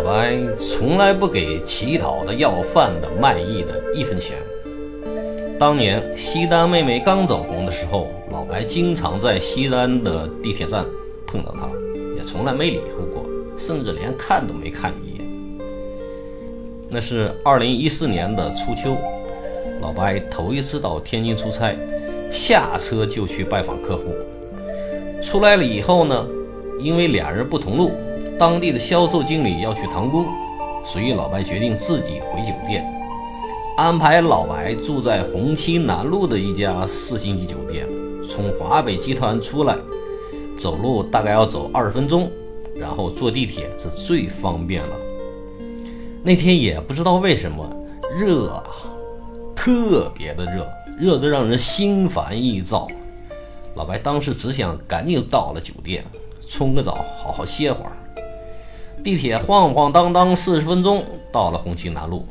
老白从来不给乞讨的、要饭的、卖艺的一分钱。当年西单妹妹刚走红的时候，老白经常在西单的地铁站碰到她，也从来没理会过，甚至连看都没看一眼。那是二零一四年的初秋，老白头一次到天津出差，下车就去拜访客户。出来了以后呢，因为俩人不同路，当地的销售经理要去塘沽，所以老白决定自己回酒店，安排老白住在红旗南路的一家四星级酒店。从华北集团出来，走路大概要走二十分钟，然后坐地铁是最方便了。那天也不知道为什么热啊，特别的热，热得让人心烦意躁。老白当时只想赶紧到了酒店，冲个澡，好好歇会儿。地铁晃晃荡荡四十分钟到了红旗南路，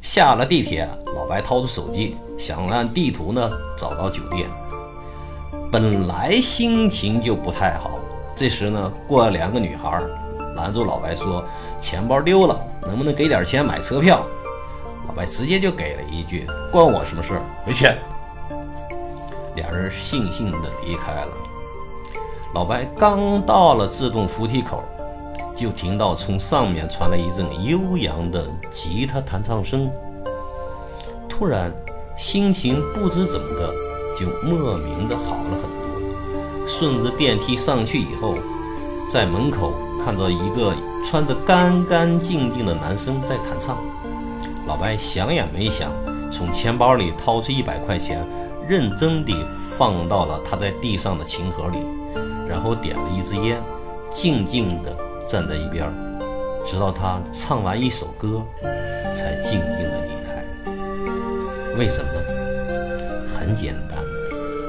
下了地铁，老白掏出手机，想按地图呢找到酒店。本来心情就不太好，这时呢，过来两个女孩拦住老白说：“钱包丢了，能不能给点钱买车票？”老白直接就给了一句：“关我什么事？没钱。”两人悻悻地离开了。老白刚到了自动扶梯口，就听到从上面传来一阵悠扬的吉他弹唱声。突然，心情不知怎么的就莫名的好了很多。顺着电梯上去以后，在门口看到一个穿着干干净净的男生在弹唱。老白想也没想，从钱包里掏出一百块钱。认真地放到了他在地上的琴盒里，然后点了一支烟，静静地站在一边，直到他唱完一首歌，才静静的离开。为什么呢？很简单，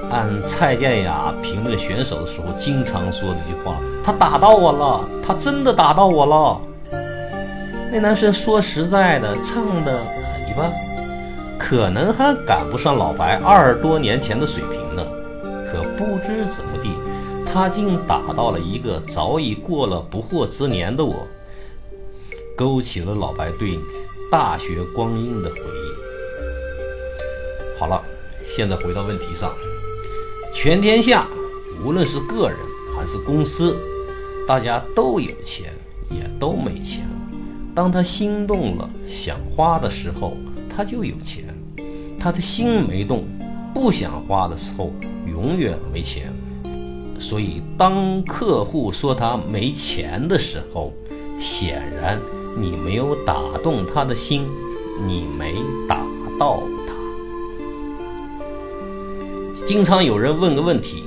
按蔡健雅评论选手的时候经常说的一句话：“他打到我了，他真的打到我了。”那男生说实在的，唱的很一般。可能还赶不上老白二十多年前的水平呢，可不知怎么地，他竟打到了一个早已过了不惑之年的我，勾起了老白对大学光阴的回忆。好了，现在回到问题上，全天下无论是个人还是公司，大家都有钱，也都没钱。当他心动了，想花的时候。他就有钱，他的心没动，不想花的时候永远没钱。所以当客户说他没钱的时候，显然你没有打动他的心，你没打到他。经常有人问个问题：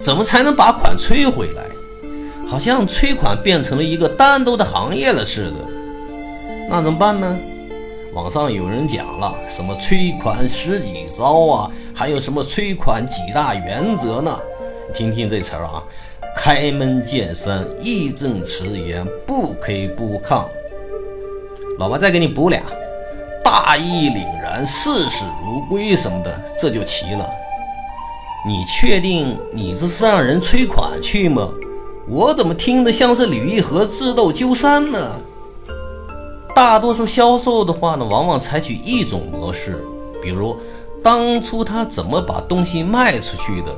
怎么才能把款催回来？好像催款变成了一个单独的行业了似的。那怎么办呢？网上有人讲了什么催款十几招啊，还有什么催款几大原则呢？听听这词儿啊，开门见山，义正辞严，不卑不亢。老白再给你补俩，大义凛然，视死如归什么的，这就齐了。你确定你这是让人催款去吗？我怎么听得像是吕玉和智斗鸠山呢？大多数销售的话呢，往往采取一种模式，比如当初他怎么把东西卖出去的，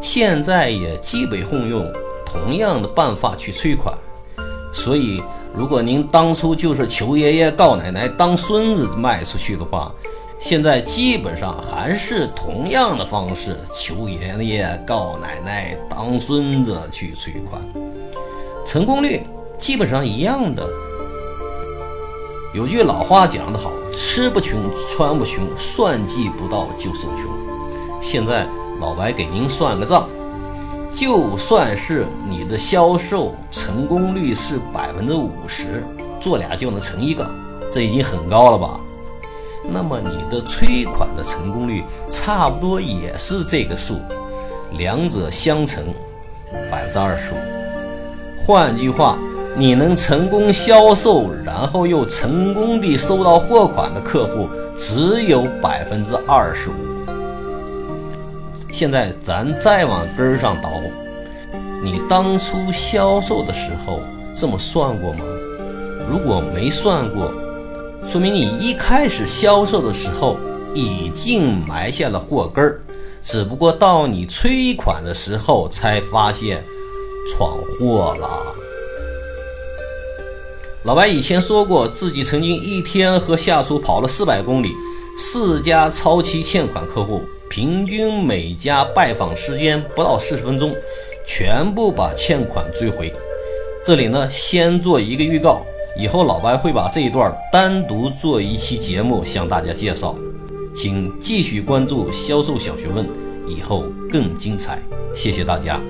现在也基本会用同样的办法去催款。所以，如果您当初就是求爷爷告奶奶当孙子卖出去的话，现在基本上还是同样的方式，求爷爷告奶奶当孙子去催款，成功率基本上一样的。有句老话讲得好，吃不穷，穿不穷，算计不到就受穷。现在老白给您算个账，就算是你的销售成功率是百分之五十，做俩就能成一个，这已经很高了吧？那么你的催款的成功率差不多也是这个数，两者相乘，百分之二十五。换句话。你能成功销售，然后又成功地收到货款的客户，只有百分之二十五。现在咱再往根儿上倒，你当初销售的时候这么算过吗？如果没算过，说明你一开始销售的时候已经埋下了祸根儿，只不过到你催款的时候才发现闯祸了。老白以前说过，自己曾经一天和下属跑了四百公里，四家超期欠款客户，平均每家拜访时间不到四十分钟，全部把欠款追回。这里呢，先做一个预告，以后老白会把这一段单独做一期节目向大家介绍，请继续关注销售小学问，以后更精彩。谢谢大家。